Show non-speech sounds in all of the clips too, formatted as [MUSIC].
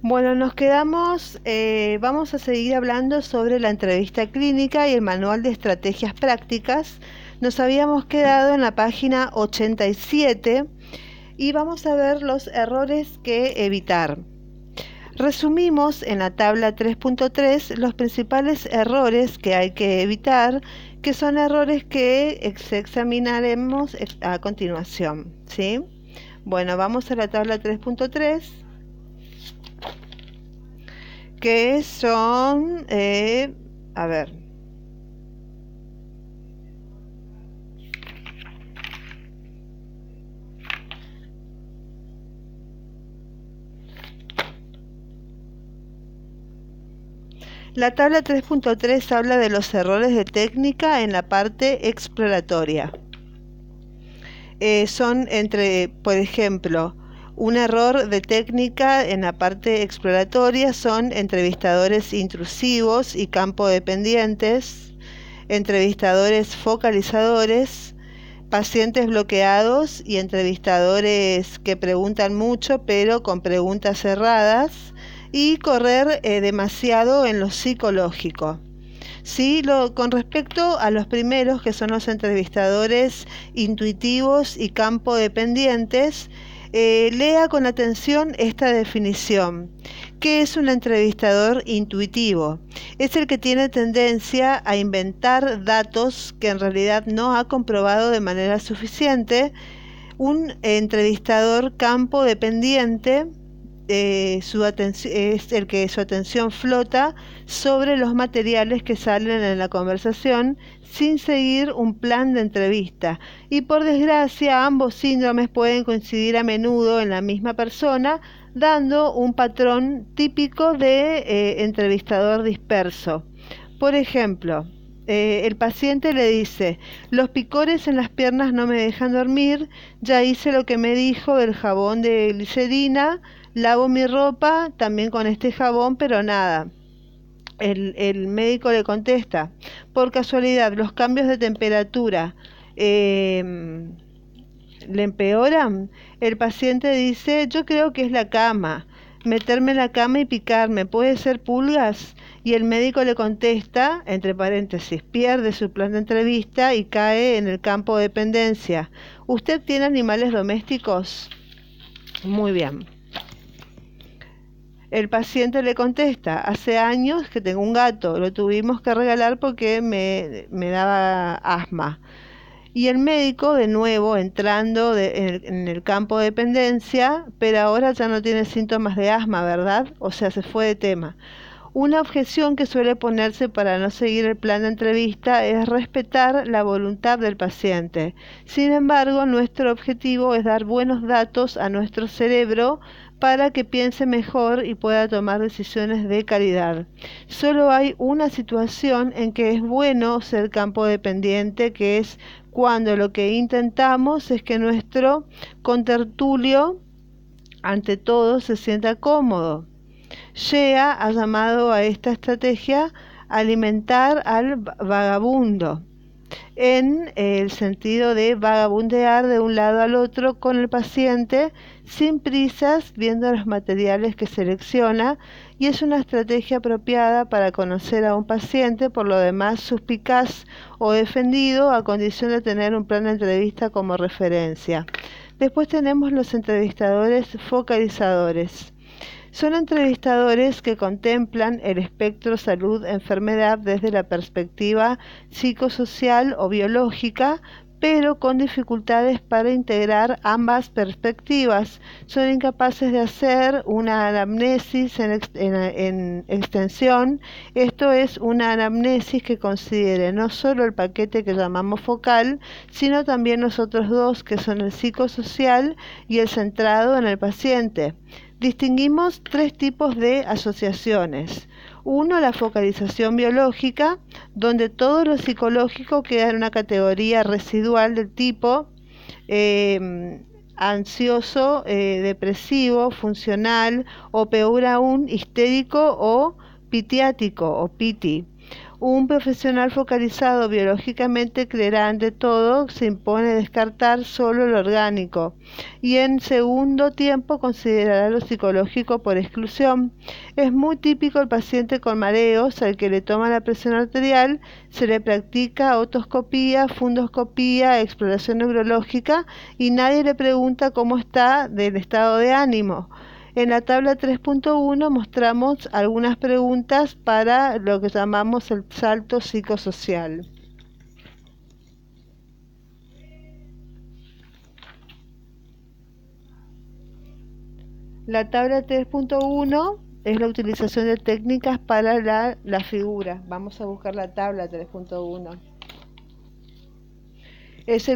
Bueno, nos quedamos, eh, vamos a seguir hablando sobre la entrevista clínica y el manual de estrategias prácticas. Nos habíamos quedado en la página 87 y vamos a ver los errores que evitar. Resumimos en la tabla 3.3 los principales errores que hay que evitar, que son errores que examinaremos a continuación. ¿sí? Bueno, vamos a la tabla 3.3 que son, eh, a ver, La tabla 3.3 habla de los errores de técnica en la parte exploratoria. Eh, son entre, por ejemplo, un error de técnica en la parte exploratoria son entrevistadores intrusivos y campo dependientes, entrevistadores focalizadores, pacientes bloqueados y entrevistadores que preguntan mucho pero con preguntas cerradas y correr eh, demasiado en lo psicológico. Sí, lo, con respecto a los primeros, que son los entrevistadores intuitivos y campo dependientes, eh, lea con atención esta definición. ¿Qué es un entrevistador intuitivo? Es el que tiene tendencia a inventar datos que en realidad no ha comprobado de manera suficiente. Un entrevistador campo dependiente eh, su es el que su atención flota sobre los materiales que salen en la conversación sin seguir un plan de entrevista. Y por desgracia, ambos síndromes pueden coincidir a menudo en la misma persona, dando un patrón típico de eh, entrevistador disperso. Por ejemplo, eh, el paciente le dice, los picores en las piernas no me dejan dormir, ya hice lo que me dijo del jabón de glicerina, lavo mi ropa también con este jabón, pero nada. El, médico le contesta, por casualidad, los cambios de temperatura em, le empeoran. El paciente dice, yo creo que es la cama, meterme en la cama y picarme, ¿puede ser pulgas? Y el médico le contesta, entre paréntesis, pierde su plan de entrevista y cae en el campo de dependencia. ¿Usted tiene animales domésticos? Muy bien. El paciente le contesta, hace años que tengo un gato, lo tuvimos que regalar porque me, daba asma. Y el médico, de nuevo, entrando en, el, campo de dependencia, pero ahora ya no tiene síntomas de asma, ¿verdad? O sea, se fue de tema. Una objeción que suele ponerse para no seguir el plan de entrevista es respetar la voluntad del paciente. Sin embargo, nuestro objetivo es dar buenos datos a nuestro cerebro para que piense mejor y pueda tomar decisiones de calidad. Solo hay una situación en que es bueno ser campo dependiente, que es cuando lo que intentamos es que nuestro contertulio, ante todo, se sienta cómodo. Shea ha llamado a esta estrategia alimentar al vagabundo en el sentido de vagabundear de un lado al otro con el paciente sin prisas, viendo los materiales que selecciona y es una estrategia apropiada para conocer a un paciente, por lo demás suspicaz o defendido, a condición de tener un plan de entrevista como referencia. Después tenemos los entrevistadores focalizadores. Son entrevistadores que contemplan el espectro salud-enfermedad desde la perspectiva psicosocial o biológica, pero con dificultades para integrar ambas perspectivas. Son incapaces de hacer una anamnesis en, en, extensión, esto es una anamnesis que considere no solo el paquete que llamamos focal, sino también los otros dos, que son el psicosocial y el centrado en el paciente. Distinguimos tres tipos de asociaciones. Uno, la focalización biológica, donde todo lo psicológico queda en una categoría residual del tipo em, ansioso, eh, depresivo, funcional o peor aún, histérico o pitiático o piti. Un profesional focalizado biológicamente creerá ante todo, se impone descartar solo lo orgánico y en segundo tiempo considerará lo psicológico por exclusión. Es muy típico el paciente con mareos al que le toma la presión arterial, se le practica otoscopía, fundoscopía, exploración neurológica y nadie le pregunta cómo está del estado de ánimo. En la tabla 3.1 mostramos algunas preguntas para lo que llamamos el salto psicosocial. La tabla 3.1 es la utilización de técnicas para la, la, figura. Vamos a buscar la tabla 3.1 es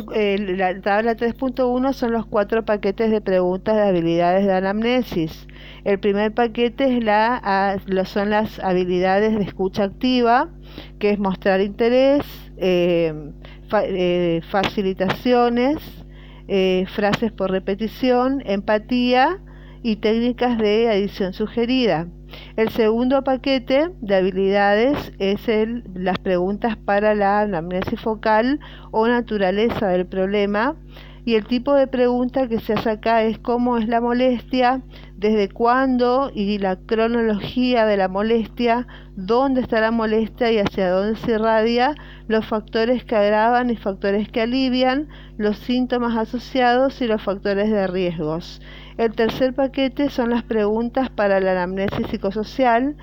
la tabla 3.1 son los cuatro paquetes de preguntas de habilidades de anamnesis. El primer paquete es la, son las habilidades de escucha activa, que es mostrar interés, eh, eh, facilitaciones, eh, frases por repetición, empatía y técnicas de adición sugerida. El segundo paquete de habilidades es el, las preguntas para la anamnesis focal o naturaleza del problema. Y el tipo de pregunta que se hace acá es cómo es la molestia, desde cuándo y la cronología de la molestia, dónde está la molestia y hacia dónde se irradia, los factores que agravan y factores que alivian, los síntomas asociados y los factores de riesgos. El tercer paquete son las preguntas para la anamnesis psicosocial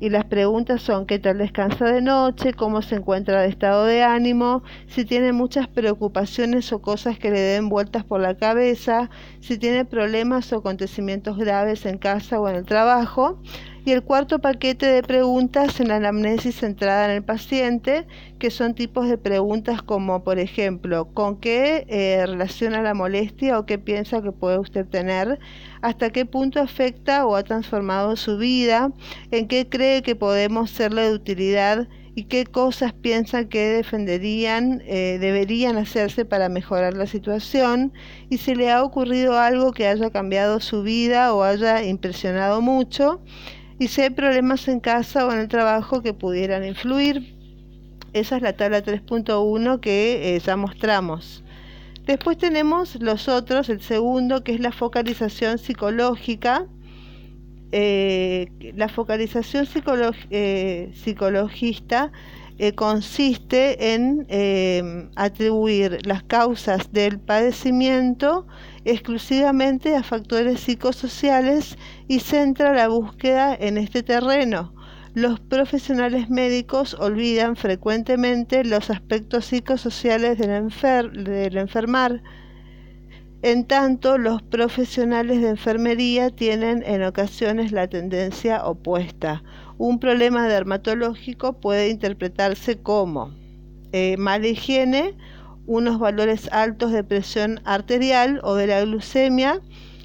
y las preguntas son qué tal descansa de noche, cómo se encuentra de estado de ánimo, si tiene muchas preocupaciones o cosas que le den vueltas por la cabeza, si tiene problemas o acontecimientos graves en casa o en el trabajo y el cuarto paquete de preguntas en la anamnesis centrada en el paciente, que son tipos de preguntas como, por ejemplo, ¿con qué eh, relaciona la molestia o qué piensa que puede usted tener? ¿Hasta qué punto afecta o ha transformado su vida? ¿En qué cree que podemos serle de utilidad? y qué cosas piensa que defenderían, eh, deberían hacerse para mejorar la situación y si le ha ocurrido algo que haya cambiado su vida o haya impresionado mucho y si hay problemas en casa o en el trabajo que pudieran influir. Esa es la tabla 3.1 que eh, ya mostramos. Después tenemos los otros, el segundo, que es la focalización psicológica. Eh, la focalización eh, psicologista consiste en atribuir las causas del padecimiento exclusivamente a factores psicosociales y centra la búsqueda en este terreno. Los profesionales médicos olvidan frecuentemente los aspectos psicosociales del, enfermar. En tanto, los profesionales de enfermería tienen en ocasiones la tendencia opuesta. Un problema dermatológico puede interpretarse como eh, mala higiene unos valores altos de presión arterial o de la glucemia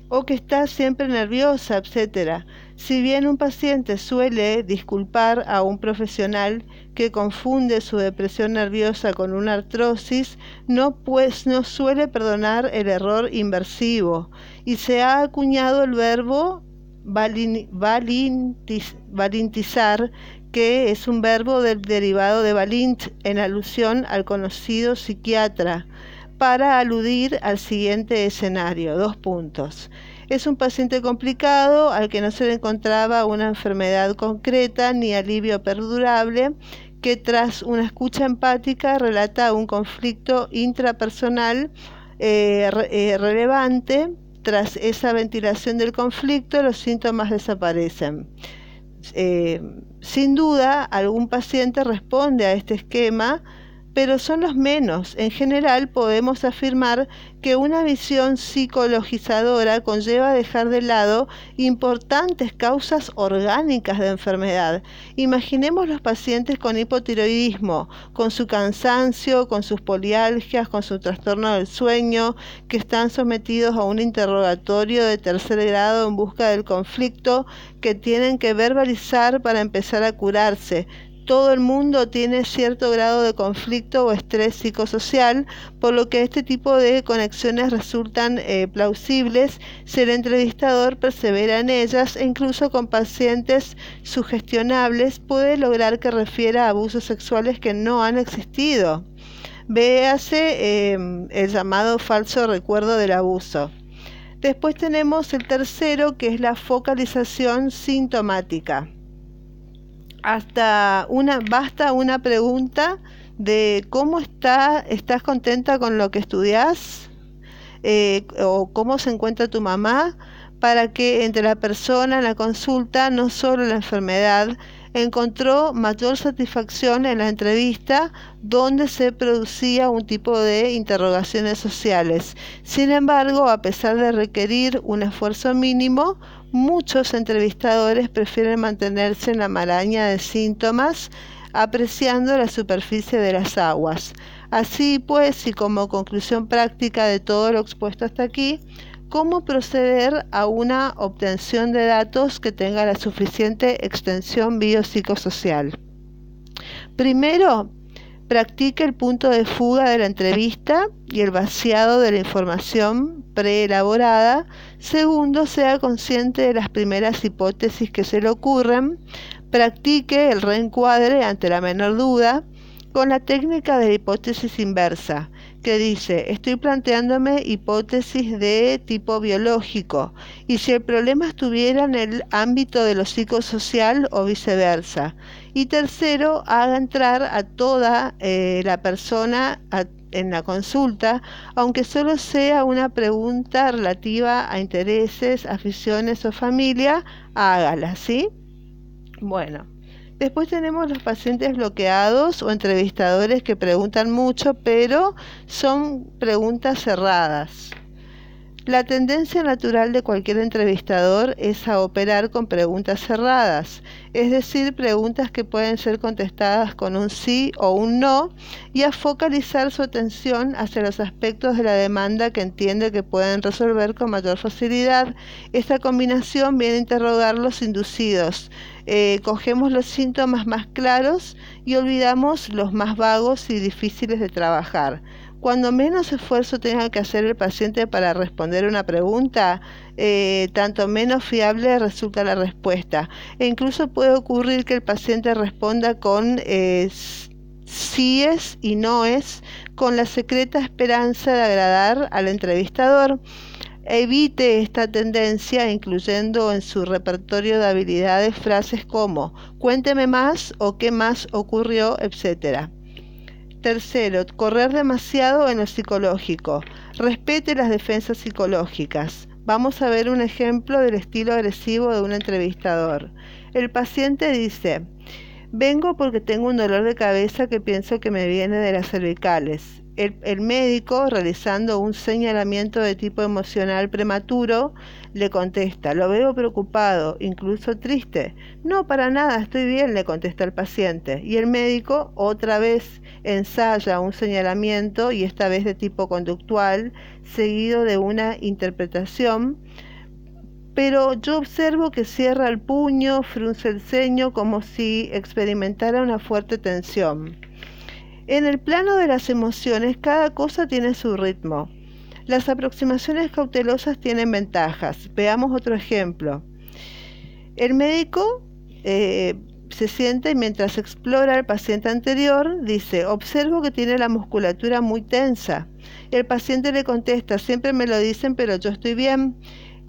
o que está siempre nerviosa, etc. Si bien un paciente suele disculpar a un profesional que confunde su depresión nerviosa con una artrosis, no, pues, no suele perdonar el error inversivo y se ha acuñado el verbo valintizar que es un verbo del derivado de Valint en alusión al conocido psiquiatra, para aludir al siguiente escenario. Dos puntos. Es un paciente complicado al que no se le encontraba una enfermedad concreta ni alivio perdurable, que tras una escucha empática relata un conflicto intrapersonal eh, eh, relevante. Tras esa ventilación del conflicto, los síntomas desaparecen. Eh, sin duda, algún paciente responde a este esquema pero son los menos. En general podemos afirmar que una visión psicologizadora conlleva dejar de lado importantes causas orgánicas de enfermedad. Imaginemos los pacientes con hipotiroidismo, con su cansancio, con sus polialgias, con su trastorno del sueño, que están sometidos a un interrogatorio de tercer grado en busca del conflicto que tienen que verbalizar para empezar a curarse todo el mundo tiene cierto grado de conflicto o estrés psicosocial, por lo que este tipo de conexiones resultan eh, plausibles si el entrevistador persevera en ellas e incluso con pacientes sugestionables puede lograr que refiera a abusos sexuales que no han existido. Véase em, el llamado falso recuerdo del abuso. Después tenemos el tercero que es la focalización sintomática hasta una, basta una pregunta de cómo está, estás contenta con lo que estudias eh, o cómo se encuentra tu mamá para que entre la persona en la consulta, no solo la enfermedad, encontró mayor satisfacción en la entrevista donde se producía un tipo de interrogaciones sociales. Sin embargo, a pesar de requerir un esfuerzo mínimo, Muchos entrevistadores prefieren mantenerse en la maraña de síntomas apreciando la superficie de las aguas. Así pues, y como conclusión práctica de todo lo expuesto hasta aquí, ¿cómo proceder a una obtención de datos que tenga la suficiente extensión biopsicosocial? Primero, practique el punto de fuga de la entrevista y el vaciado de la información preelaborada. Segundo, sea consciente de las primeras hipótesis que se le ocurren. Practique el reencuadre ante la menor duda con la técnica de la hipótesis inversa que dice, estoy planteándome hipótesis de tipo biológico y si el problema estuviera en el ámbito de lo psicosocial o viceversa. Y tercero, haga entrar a toda eh, la persona en la consulta, aunque solo sea una pregunta relativa a intereses, aficiones o familia, hágala, ¿sí? Bueno. Después tenemos los pacientes bloqueados o entrevistadores que preguntan mucho, pero son preguntas cerradas. La tendencia natural de cualquier entrevistador es a operar con preguntas cerradas, es decir, preguntas que pueden ser contestadas con un sí o un no, y a focalizar su atención hacia los aspectos de la demanda que entiende que pueden resolver con mayor facilidad. Esta combinación viene a interrogar los inducidos. Eh, cogemos los síntomas más claros y olvidamos los más vagos y difíciles de trabajar. Cuando menos esfuerzo tenga que hacer el paciente para responder una pregunta, eh, tanto menos fiable resulta la respuesta. E incluso puede ocurrir que el paciente responda con eh, síes y noes, con la secreta esperanza de agradar al entrevistador. Evite esta tendencia incluyendo en su repertorio de habilidades frases como cuénteme más o qué más ocurrió, etcétera. Tercero, correr demasiado en lo psicológico. Respete las defensas psicológicas. Vamos a ver un ejemplo del estilo agresivo de un entrevistador. El paciente dice, vengo porque tengo un dolor de cabeza que pienso que me viene de las cervicales. El, médico, realizando un señalamiento de tipo emocional prematuro, le contesta, lo veo preocupado, incluso triste. No, para nada, estoy bien, le contesta el paciente. Y el médico otra vez ensaya un señalamiento, y esta vez de tipo conductual, seguido de una interpretación pero yo observo que cierra el puño, frunce el ceño como si experimentara una fuerte tensión. En el plano de las emociones, cada cosa tiene su ritmo. Las aproximaciones cautelosas tienen ventajas. Veamos otro ejemplo. El médico eh, se siente y mientras explora al paciente anterior, dice, observo que tiene la musculatura muy tensa. El paciente le contesta, siempre me lo dicen, pero yo estoy bien.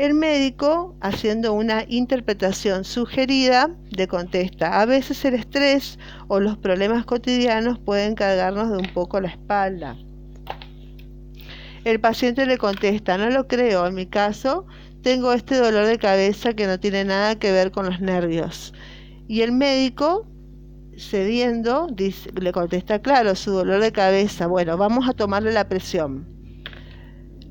El médico, haciendo una interpretación sugerida, le contesta, a veces el estrés o los problemas cotidianos pueden cargarnos de un poco la espalda. El paciente le contesta, no lo creo, en mi caso tengo este dolor de cabeza que no tiene nada que ver con los nervios. Y el médico, cediendo, le contesta, claro, su dolor de cabeza, bueno, vamos a tomarle la presión.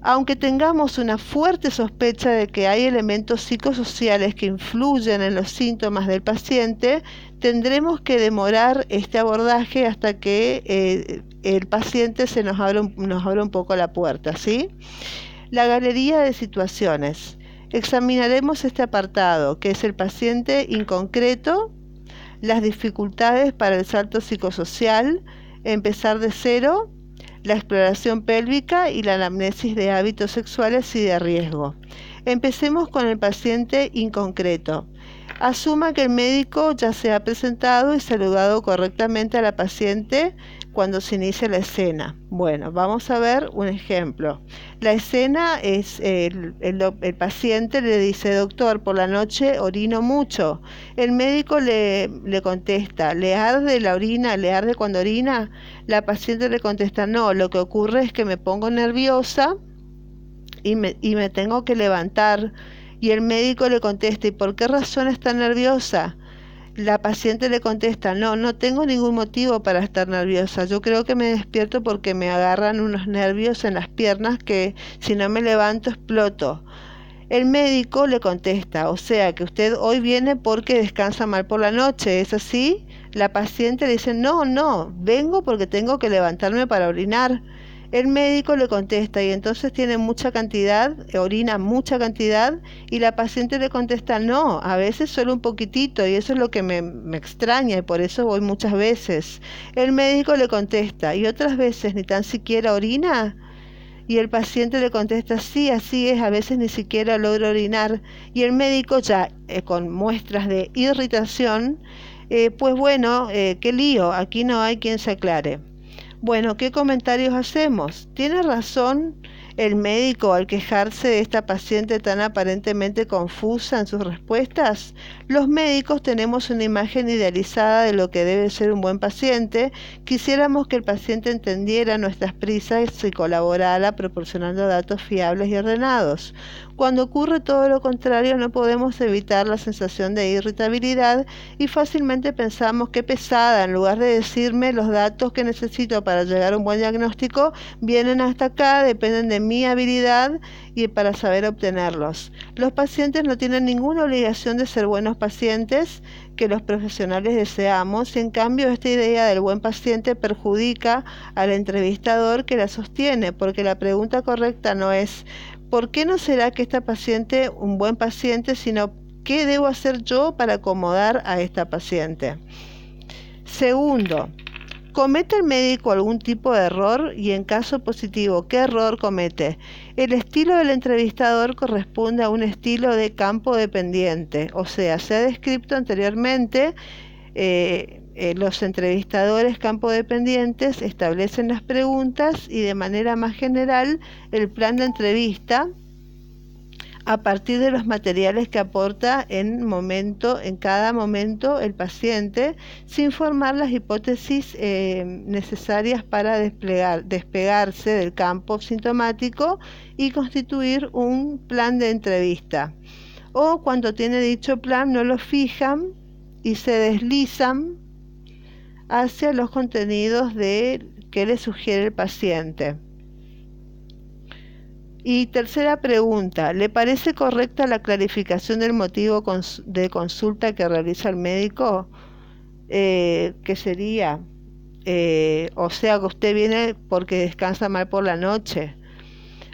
Aunque tengamos una fuerte sospecha de que hay elementos psicosociales que influyen en los síntomas del paciente, tendremos que demorar este abordaje hasta que eh, el paciente se nos abra, un, nos abra un poco la puerta. ¿sí? La galería de situaciones. Examinaremos este apartado, que es el paciente inconcreto, las dificultades para el salto psicosocial, empezar de cero, la exploración pélvica y la anamnesis de hábitos sexuales y de riesgo. Empecemos con el paciente inconcreto. Asuma que el médico ya se ha presentado y saludado correctamente a la paciente cuando se inicia la escena. Bueno, vamos a ver un ejemplo. La escena es el, paciente le dice, doctor, por la noche orino mucho. El médico le, le contesta, ¿le arde la orina? ¿Le arde cuando orina? La paciente le contesta, no, lo que ocurre es que me pongo nerviosa y me, y me tengo que levantar y el médico le contesta, ¿y por qué razón está nerviosa? La paciente le contesta, no, no tengo ningún motivo para estar nerviosa. Yo creo que me despierto porque me agarran unos nervios en las piernas que si no me levanto exploto. El médico le contesta, o sea que usted hoy viene porque descansa mal por la noche, ¿es así? La paciente le dice, no, no, vengo porque tengo que levantarme para orinar. El médico le contesta y entonces tiene mucha cantidad, orina mucha cantidad y la paciente le contesta no, a veces solo un poquitito y eso es lo que me, me extraña y por eso voy muchas veces. El médico le contesta y otras veces ni tan siquiera orina. Y el paciente le contesta, sí, así es, a veces ni siquiera logro orinar. Y el médico ya eh, con muestras de irritación, eh, pues bueno, eh, qué lío, aquí no hay quien se aclare. Bueno, ¿qué comentarios hacemos? ¿Tiene razón el médico al quejarse de esta paciente tan aparentemente confusa en sus respuestas? Los médicos tenemos una imagen idealizada de lo que debe ser un buen paciente. Quisiéramos que el paciente entendiera nuestras prisas y colaborara proporcionando datos fiables y ordenados. Cuando ocurre todo lo contrario, no podemos evitar la sensación de irritabilidad y fácilmente pensamos que pesada, en lugar de decirme los datos que necesito para llegar a un buen diagnóstico, vienen hasta acá, dependen de mi habilidad y para saber obtenerlos. Los pacientes no tienen ninguna obligación de ser buenos pacientes que los profesionales deseamos y en cambio esta idea del buen paciente perjudica al entrevistador que la sostiene porque la pregunta correcta no es ¿por qué no será que esta paciente un buen paciente, sino qué debo hacer yo para acomodar a esta paciente? Segundo, ¿comete el médico algún tipo de error? Y en caso positivo, ¿qué error comete? El estilo del entrevistador corresponde a un estilo de campo dependiente, o sea, se ha descrito anteriormente eh, eh, los entrevistadores campo dependientes establecen las preguntas y de manera más general el plan de entrevista a partir de los materiales que aporta en momento en cada momento el paciente sin formar las hipótesis eh, necesarias para desplegar, despegarse del campo sintomático y constituir un plan de entrevista. O cuando tiene dicho plan no lo fijan y se deslizan hacia los contenidos de, que le sugiere el paciente. Y tercera pregunta, ¿le parece correcta la clarificación del motivo de consulta que realiza el médico? Eh, que sería, eh, o sea, que usted viene porque descansa mal por la noche.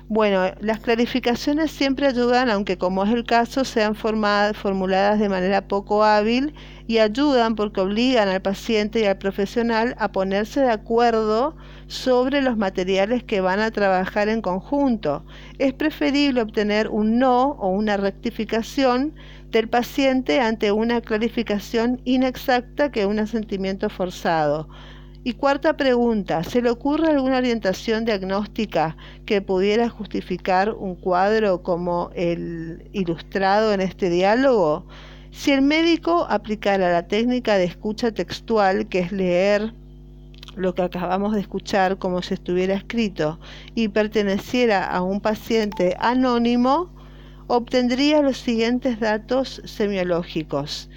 Bueno, las clarificaciones siempre ayudan, aunque como es el caso, sean formuladas de manera poco hábil y ayudan porque obligan al paciente y al profesional a ponerse de acuerdo sobre los materiales que van a trabajar en conjunto. Es preferible obtener un no o una rectificación del paciente ante una clarificación inexacta que un asentimiento forzado. Y cuarta pregunta, ¿se le ocurre alguna orientación diagnóstica que pudiera justificar un cuadro como el ilustrado en este diálogo? Si el médico aplicara la técnica de escucha textual, que es leer lo que acabamos de escuchar como si estuviera escrito, y perteneciera a un paciente anónimo, obtendría los siguientes datos semiológicos.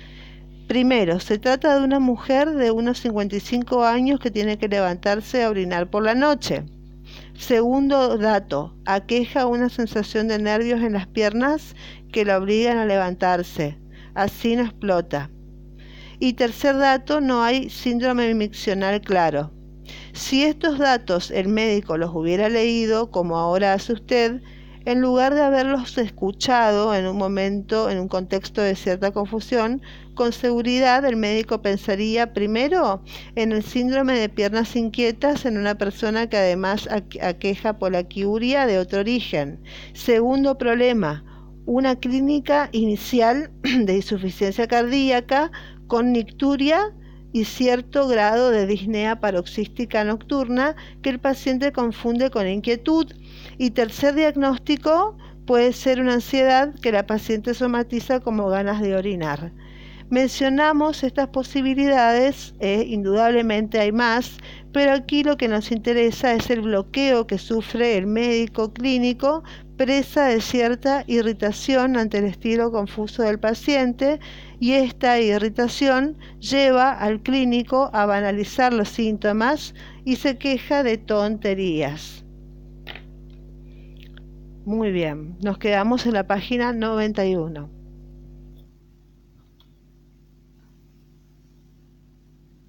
Primero, se trata de una mujer de unos 55 años que tiene que levantarse a orinar por la noche. Segundo dato, aqueja una sensación de nervios en las piernas que la obligan a levantarse. Así no explota. Y tercer dato, no hay síndrome miccional claro. Si estos datos el médico los hubiera leído, como ahora hace usted, en lugar de haberlos escuchado en un momento, en un contexto de cierta confusión, con seguridad el médico pensaría primero en el síndrome de piernas inquietas en una persona que además aqueja polaquiuria de otro origen. Segundo problema, una clínica inicial [CLEARS THROAT] de insuficiencia cardíaca con nicturia y cierto grado de disnea paroxística nocturna que el paciente confunde con inquietud. Y tercer diagnóstico puede ser una ansiedad que la paciente somatiza como ganas de orinar. Mencionamos estas posibilidades, eh, indudablemente hay más, pero aquí lo que nos interesa es el bloqueo que sufre el médico clínico presa de cierta irritación ante el estilo confuso del paciente y esta irritación lleva al clínico a banalizar los síntomas y se queja de tonterías. Muy bien, nos quedamos en la página 91.